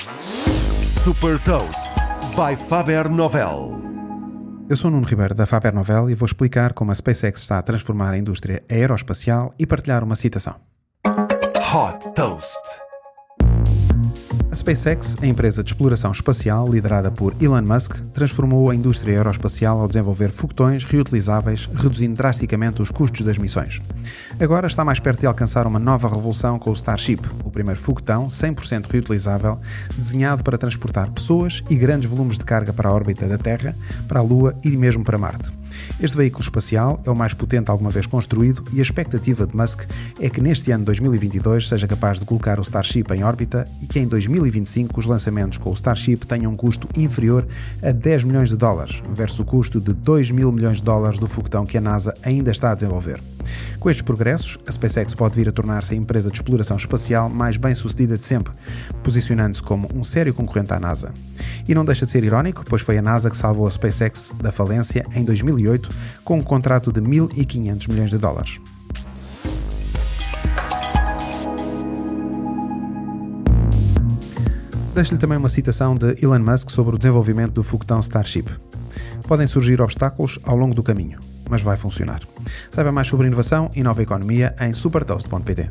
Super Toast by Faber Novel. Eu sou Nuno Ribeiro da Faber Novel e vou explicar como a SpaceX está a transformar a indústria aeroespacial e partilhar uma citação. Hot Toast. A SpaceX, a empresa de exploração espacial liderada por Elon Musk, transformou a indústria aeroespacial ao desenvolver foguetões reutilizáveis, reduzindo drasticamente os custos das missões. Agora está mais perto de alcançar uma nova revolução com o Starship, o primeiro foguetão 100% reutilizável, desenhado para transportar pessoas e grandes volumes de carga para a órbita da Terra, para a Lua e mesmo para Marte. Este veículo espacial é o mais potente alguma vez construído e a expectativa de Musk é que neste ano 2022 seja capaz de colocar o Starship em órbita e que em 2025 os lançamentos com o Starship tenham um custo inferior a 10 milhões de dólares, versus o custo de 2 mil milhões de dólares do foguetão que a NASA ainda está a desenvolver. Com estes progressos, a SpaceX pode vir a tornar-se a empresa de exploração espacial mais bem sucedida de sempre, posicionando-se como um sério concorrente à NASA. E não deixa de ser irónico, pois foi a NASA que salvou a SpaceX da falência em 2008 com um contrato de 1.500 milhões de dólares. Deixo-lhe também uma citação de Elon Musk sobre o desenvolvimento do foguetão Starship. Podem surgir obstáculos ao longo do caminho, mas vai funcionar. Saiba mais sobre inovação e nova economia em supertoast.pt.